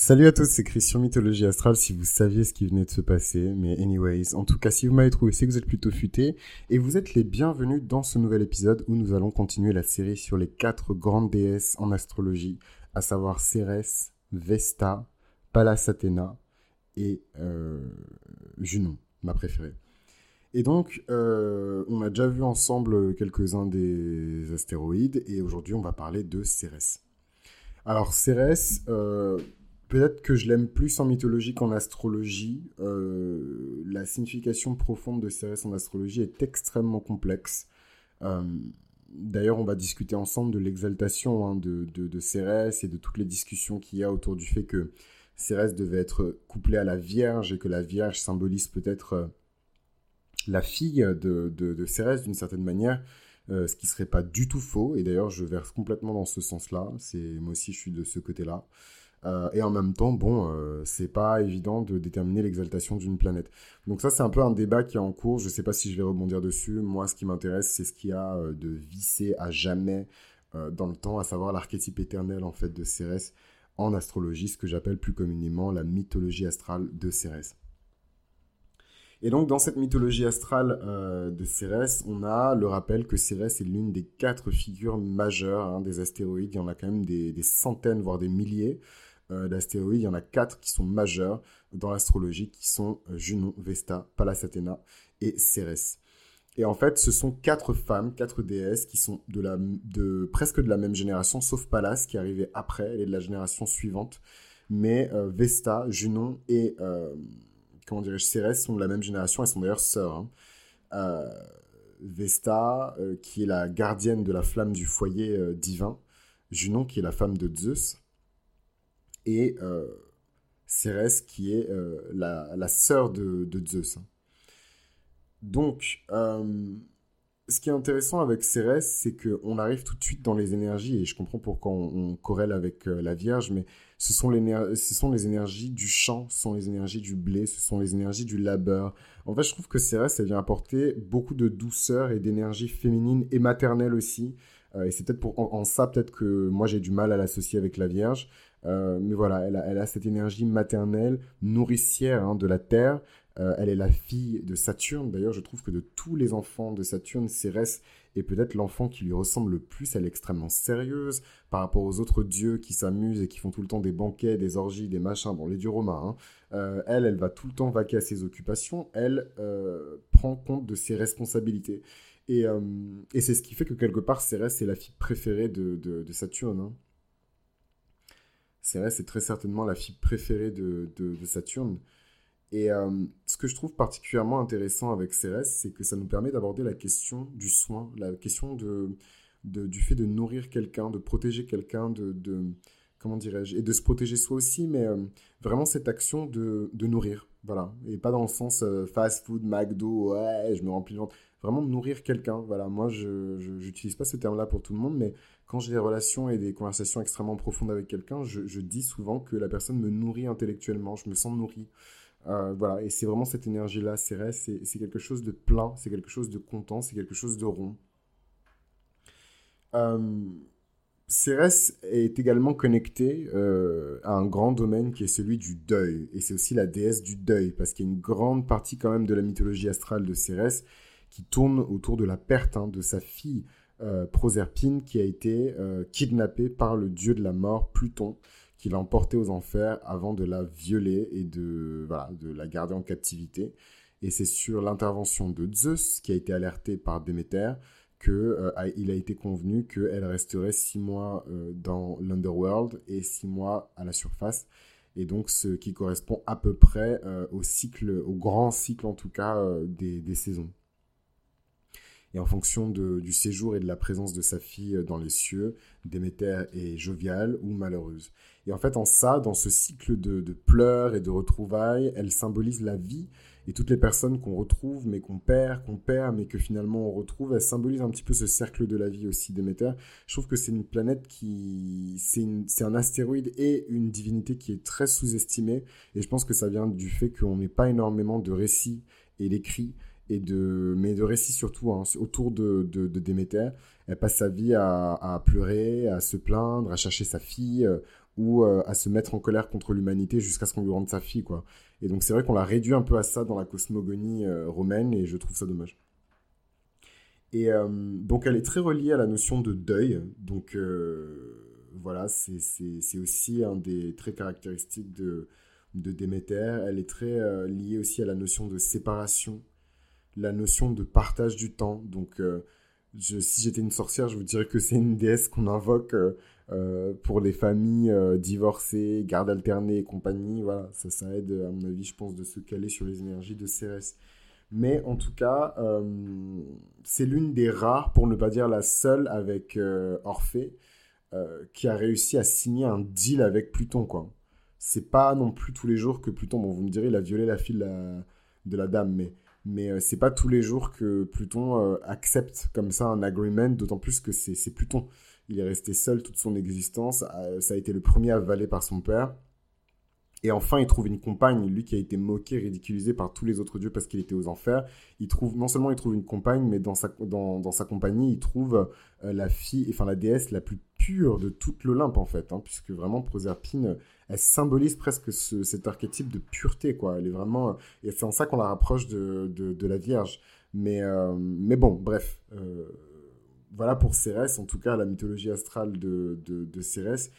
Salut à tous, c'est Christian Mythologie Astrale si vous saviez ce qui venait de se passer. Mais anyways, en tout cas, si vous m'avez trouvé, c'est que vous êtes plutôt futé. Et vous êtes les bienvenus dans ce nouvel épisode où nous allons continuer la série sur les quatre grandes déesses en astrologie, à savoir Cérès, Vesta, Pallas Athéna et euh, Junon, ma préférée. Et donc, euh, on a déjà vu ensemble quelques-uns des astéroïdes et aujourd'hui on va parler de Cérès. Alors Cérès, euh, Peut-être que je l'aime plus en mythologie qu'en astrologie. Euh, la signification profonde de Cérès en astrologie est extrêmement complexe. Euh, d'ailleurs, on va discuter ensemble de l'exaltation hein, de, Cérès et de toutes les discussions qu'il y a autour du fait que Cérès devait être couplé à la Vierge et que la Vierge symbolise peut-être euh, la fille de, Cérès d'une certaine manière. ce qui serait pas du tout faux. Et d'ailleurs, je verse complètement dans ce sens-là. Moi aussi, je suis de ce côté-là. Euh, et en même temps, bon, euh, c'est pas évident de déterminer l'exaltation d'une planète. Donc ça, c'est un peu un débat qui est en cours. Je sais pas si je vais rebondir dessus. Moi, ce qui m'intéresse, c'est ce qu'il y a euh, de vissé à jamais dans le temps, à savoir l'archétype éternel en fait de Cérès en astrologie, ce que j'appelle plus communément la mythologie astrale de Cérès. Et donc, dans cette mythologie astrale de Cérès, on a le rappel que Cérès est l'une des quatre figures majeures hein, des astéroïdes. Il y en a quand même des centaines, voire des milliers. Euh, d'astéroïdes, il y en a quatre qui sont majeurs dans l'astrologie, qui sont euh, Junon, Vesta, Pallas Athéna et Cérès. Et en fait, ce sont quatre femmes, quatre déesses qui sont de, la, de presque de la même génération, sauf Pallas qui est arrivée après, elle est de la génération suivante. Mais euh, Vesta, Junon et comment Cérès sont de la même génération, elles sont d'ailleurs sœurs. Hein. Vesta, qui est la gardienne de la flamme du foyer divin, Junon, qui est la femme de Zeus, et euh, Cérès qui est euh, la, la sœur de, Zeus. Hein. Donc, euh, ce qui est intéressant avec Cérès, c'est qu'on arrive tout de suite dans les énergies, et je comprends pourquoi on, corrèle avec la Vierge, mais ce sont, les, ce sont les énergies du champ, ce sont les énergies du blé, ce sont les énergies du labeur. En fait, je trouve que Cérès, elle vient apporter beaucoup de douceur et d'énergie féminine et maternelle aussi. et c'est peut-être pour, en ça, peut-être que moi j'ai du mal à l'associer avec la Vierge. Euh, mais voilà, elle a, cette énergie maternelle, nourricière hein, de la Terre. Euh, elle est la fille de Saturne. D'ailleurs, je trouve que de tous les enfants de Saturne, Cérès est peut-être l'enfant qui lui ressemble le plus. Elle est extrêmement sérieuse par rapport aux autres dieux qui s'amusent et qui font tout le temps des banquets, des orgies, des machins. Bon, les dieux romains. Hein. Euh, elle, elle va tout le temps vaquer à ses occupations. Elle prend compte de ses responsabilités. Et, c'est ce qui fait que quelque part, Cérès est la fille préférée de, Saturne. Hein. Cérès est très certainement la fille préférée de, Saturne. Et euh, ce que je trouve particulièrement intéressant avec Cérès, c'est que ça nous permet d'aborder la question du soin, la question du fait de nourrir quelqu'un, de protéger quelqu'un, de, comment dirais-je, et de se protéger soi aussi, mais euh, vraiment cette action de, nourrir, voilà, et pas dans le sens euh, fast food, McDo, ouais, je me remplis le ventre, vraiment nourrir quelqu'un, voilà, moi je n'utilise pas ce terme-là pour tout le monde, mais quand j'ai des relations et des conversations extrêmement profondes avec quelqu'un, je, dis souvent que la personne me nourrit intellectuellement, je me sens nourri. Euh, voilà, et c'est vraiment cette énergie-là, Cérès, c'est quelque chose de plein, c'est quelque chose de content, c'est quelque chose de rond. Euh, Cérès est également connecté euh, à un grand domaine qui est celui du deuil, et c'est aussi la déesse du deuil, parce qu'il y a une grande partie quand même de la mythologie astrale de Cérès qui tourne autour de la perte hein, de sa fille euh, Proserpine qui a été euh, kidnappée par le dieu de la mort, Pluton, qui l'a emportée aux enfers avant de la violer et de, la garder en captivité. Et c'est sur l'intervention de Zeus, qui a été alerté par Déméter, qu'il euh, a été convenu qu'elle resterait six mois dans l'Underworld et six mois à la surface. Et donc, ce qui correspond à peu près au cycle, au grand cycle en tout cas, des saisons et en fonction du séjour et de la présence de sa fille euh, dans les cieux, Déméter est joviale ou malheureuse. Et en fait, en ça, dans ce cycle de, pleurs et de retrouvailles, elle symbolise la vie et toutes les personnes qu'on retrouve, mais qu'on perd, qu'on perd, mais que finalement on retrouve, elle symbolise un petit peu ce cercle de la vie aussi, Déméter. Je trouve que c'est une planète qui... C'est un astéroïde et une divinité qui est très sous-estimée, et je pense que ça vient du fait qu'on n'ait pas énormément de récits et d'écrits et de, mais de récits surtout hein, autour de, de, Déméter. Elle passe sa vie à, pleurer, à se plaindre, à chercher sa fille euh, ou à se mettre en colère contre l'humanité jusqu'à ce qu'on lui rende sa fille, quoi. Et donc c'est vrai qu'on l'a réduit un peu à ça dans la cosmogonie romaine, et je trouve ça dommage. Et donc elle est très reliée à la notion de deuil, donc voilà, c'est aussi un des traits caractéristiques de, de Déméter. Elle est très euh, liée aussi à la notion de séparation, la notion de partage du temps. Donc, euh, si j'étais une sorcière, je vous dirais que c'est une déesse qu'on invoque euh, pour les familles divorcées, garde alternée et compagnie. Voilà, ça, ça aide, à mon avis, je pense, de se caler sur les énergies de Cérès. Mais en tout cas, c'est l'une des rares, pour ne pas dire la seule, avec Orphée, qui a réussi à signer un deal avec Pluton, quoi c'est pas non plus tous les jours que Pluton, bon, vous me direz, il a violé la fille de la, dame, mais, mais euh, c'est pas tous les jours que Pluton euh, accepte comme ça un agreement, d'autant plus que c'est Pluton. Il est resté seul toute son existence, euh, ça a été le premier avalé par son père. Et enfin, il trouve une compagne, lui qui a été moqué, ridiculisé par tous les autres dieux parce qu'il était aux enfers. Il trouve, non seulement il trouve une compagne, mais dans sa, dans, sa compagnie, il trouve la fille, enfin la déesse la plus pure de toute l'Olympe en fait, hein, puisque vraiment Proserpine, elle symbolise presque cet archétype de pureté, quoi. Elle est vraiment, et c'est en ça qu'on la rapproche de, de, la Vierge. Mais, euh, mais bon, bref, euh, voilà pour Cérès, en tout cas la mythologie astrale de, de, Cérès.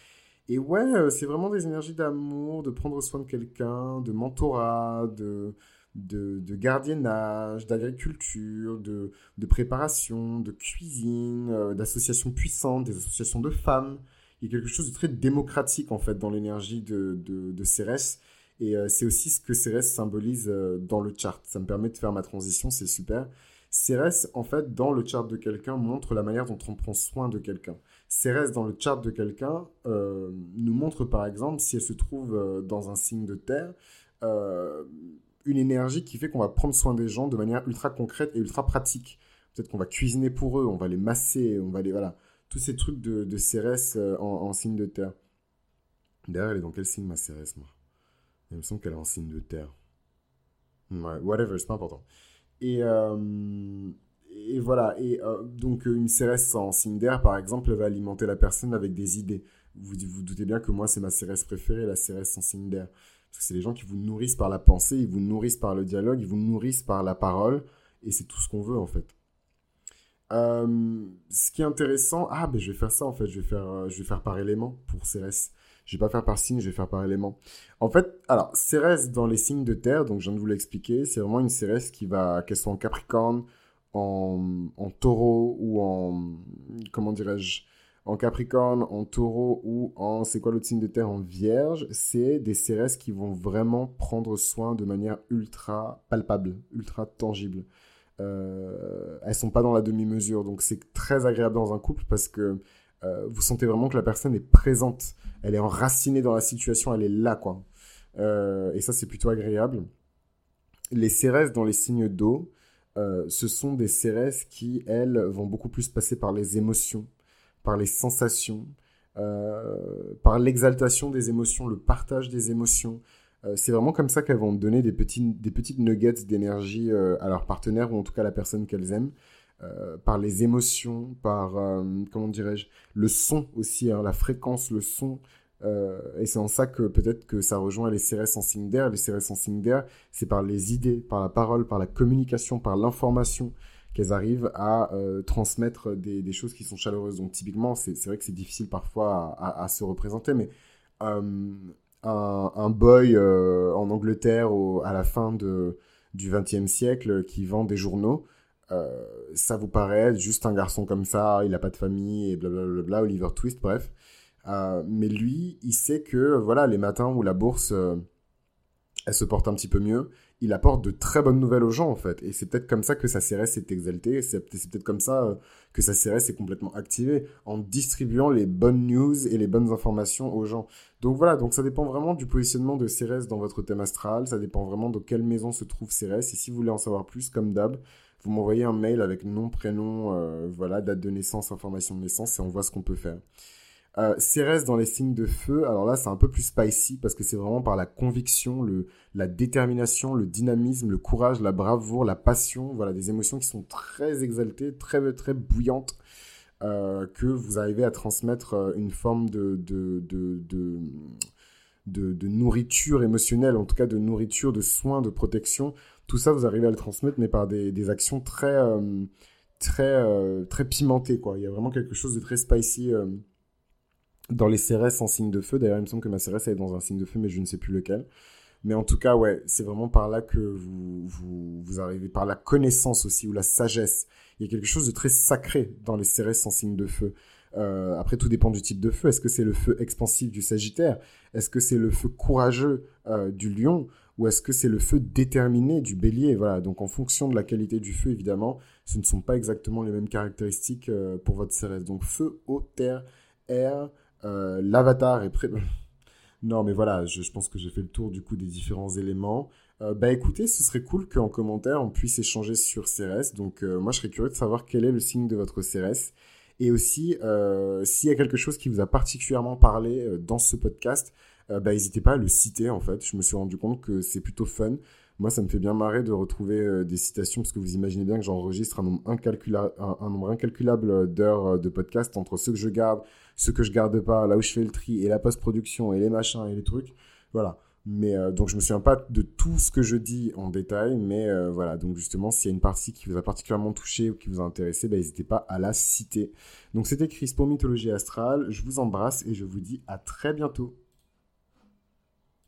Et ouais, euh, c'est vraiment des énergies d'amour, de prendre soin de quelqu'un, de mentorat, de, de, de gardiennage, d'agriculture, de, de, préparation, de cuisine, d'associations puissantes, des associations de femmes il y a quelque chose de très démocratique en fait dans l'énergie de, de, Cérès. Et euh, c'est aussi ce que Cérès symbolise euh, dans le chart. Ça me permet de faire ma transition, c'est super. Cérès, en fait, dans le chart de quelqu'un, montre la manière dont on prend soin de quelqu'un. Cérès, dans le chart de quelqu'un, euh, nous montre par exemple, si elle se trouve dans un signe de terre, une énergie qui fait qu'on va prendre soin des gens de manière ultra concrète et ultra pratique. Peut-être qu'on va cuisiner pour eux, on va les masser, on va les... Voilà tous ces trucs de, Cérès euh, en, signe de terre. D'ailleurs, elle est dans quel signe ma Cérès, moi? Il me semble qu'elle est en signe de terre. Ouais, whatever, c'est pas important. Et, euh, et voilà, et euh, donc une Cérès en signe d'air, par exemple, va alimenter la personne avec des idées. Vous vous doutez bien que moi, c'est ma Cérès préférée, la Cérès en signe d'air. Parce que c'est les gens qui vous nourrissent par la pensée, ils vous nourrissent par le dialogue, ils vous nourrissent par la parole, et c'est tout ce qu'on veut en fait. Euh, ce qui est intéressant, ah ben je vais faire ça en fait, je vais faire, euh, je vais faire par élément pour Cérès. Je vais pas faire par signe, je vais faire par élément. En fait, alors Cérès dans les signes de terre, donc je viens de vous l'expliquer, c'est vraiment une Cérès qui va, qu'elle soit en Capricorne, en, en Taureau ou en, comment dirais-je, en Capricorne, en Taureau ou en, c'est quoi l'autre signe de terre, en Vierge, c'est des Cérès qui vont vraiment prendre soin de manière ultra palpable, ultra tangible elles sont pas dans la demi-mesure. Donc c'est très agréable dans un couple parce que euh, vous sentez vraiment que la personne est présente, elle est enracinée dans la situation, elle est là quoi. Euh, et ça c'est plutôt agréable. Les cérès dans les signes d'eau, euh, ce sont des cérès qui elles vont beaucoup plus passer par les émotions, par les sensations, par l'exaltation des émotions, le partage des émotions, euh, c'est vraiment comme ça qu'elles vont donner des, petits, des petites nuggets d'énergie euh, à leur partenaire ou en tout cas à la personne qu'elles aiment. Euh, par les émotions, par, comment dirais-je, le son aussi, hein, la fréquence, le son. et c'est en ça que peut-être que ça rejoint les CRS en signe d'air. Les CRS en signe d'air, c'est par les idées, par la parole, par la communication, par l'information qu'elles arrivent à transmettre des, choses qui sont chaleureuses. Donc typiquement, c'est vrai que c'est difficile parfois à, se représenter, mais un, boy euh, en Angleterre à la fin du XXe siècle qui vend des journaux, euh, ça vous paraît juste un garçon comme ça, il n'a pas de famille et blablabla, Oliver Twist, bref. Euh, mais lui, il sait que voilà, les matins où la bourse elle se porte un petit peu mieux, il apporte de très bonnes nouvelles aux gens en fait. Et c'est peut-être comme ça que sa CRS est exaltée, c'est peut-être comme ça euh, que sa CRS est complètement activée, en distribuant les bonnes news et les bonnes informations aux gens. Donc voilà, donc ça dépend vraiment du positionnement de CRS dans votre thème astral, ça dépend vraiment de quelle maison se trouve CRS. Et si vous voulez en savoir plus, comme d'hab, vous m'envoyez un mail avec nom, prénom, euh, voilà, date de naissance, information de naissance, et on voit ce qu'on peut faire. Euh, Cérès dans les signes de feu, alors là c'est un peu plus spicy parce que c'est vraiment par la conviction, la détermination, le dynamisme, le courage, la bravoure, la passion, voilà des émotions qui sont très exaltées, très très bouillantes. que vous arrivez à transmettre une forme de, nourriture émotionnelle, en tout cas de nourriture, de soins, de protection. Tout ça, vous arrivez à le transmettre, mais par des, des actions très, très, très pimentées. Quoi. Il y a vraiment quelque chose de très spicy dans les CRS en signe de feu. D'ailleurs, il me semble que ma CRS est dans un signe de feu, mais je ne sais plus lequel. Mais en tout cas, ouais, c'est vraiment par là que vous, vous, arrivez, par la connaissance aussi, ou la sagesse. Il y a quelque chose de très sacré dans les CRS en signe de feu. Euh, après, tout dépend du type de feu. Est-ce que c'est le feu expansif du Sagittaire? Est-ce que c'est le feu courageux euh, du Lion? Ou est-ce que c'est le feu déterminé du Bélier? Voilà. Donc, en fonction de la qualité du feu, évidemment, ce ne sont pas exactement les mêmes caractéristiques euh, pour votre CRS. Donc, feu, eau, terre, air, euh, l'avatar est prêt. non, mais voilà, je, pense que j'ai fait le tour du coup des différents éléments. Euh, bah écoutez, ce serait cool qu'en commentaire on puisse échanger sur CRS. Donc euh, moi je serais curieux de savoir quel est le signe de votre CRS. Et aussi, s'il y a quelque chose qui vous a particulièrement parlé dans ce podcast, bah n'hésitez pas à le citer en fait. Je me suis rendu compte que c'est plutôt fun. Moi, ça me fait bien marrer de retrouver des citations parce que vous imaginez bien que j'enregistre un nombre, incalculable d'heures de podcast entre ceux que je garde, ce que je garde pas, là où je fais le tri et la post-production et les machins et les trucs. Voilà. Mais euh, donc je me souviens pas de tout ce que je dis en détail, mais euh, voilà. Donc justement, s'il y a une partie qui vous a particulièrement touché ou qui vous a intéressé, bah, n'hésitez pas à la citer. Donc c'était Chris pour Mythologie Astrale. Je vous embrasse et je vous dis à très bientôt.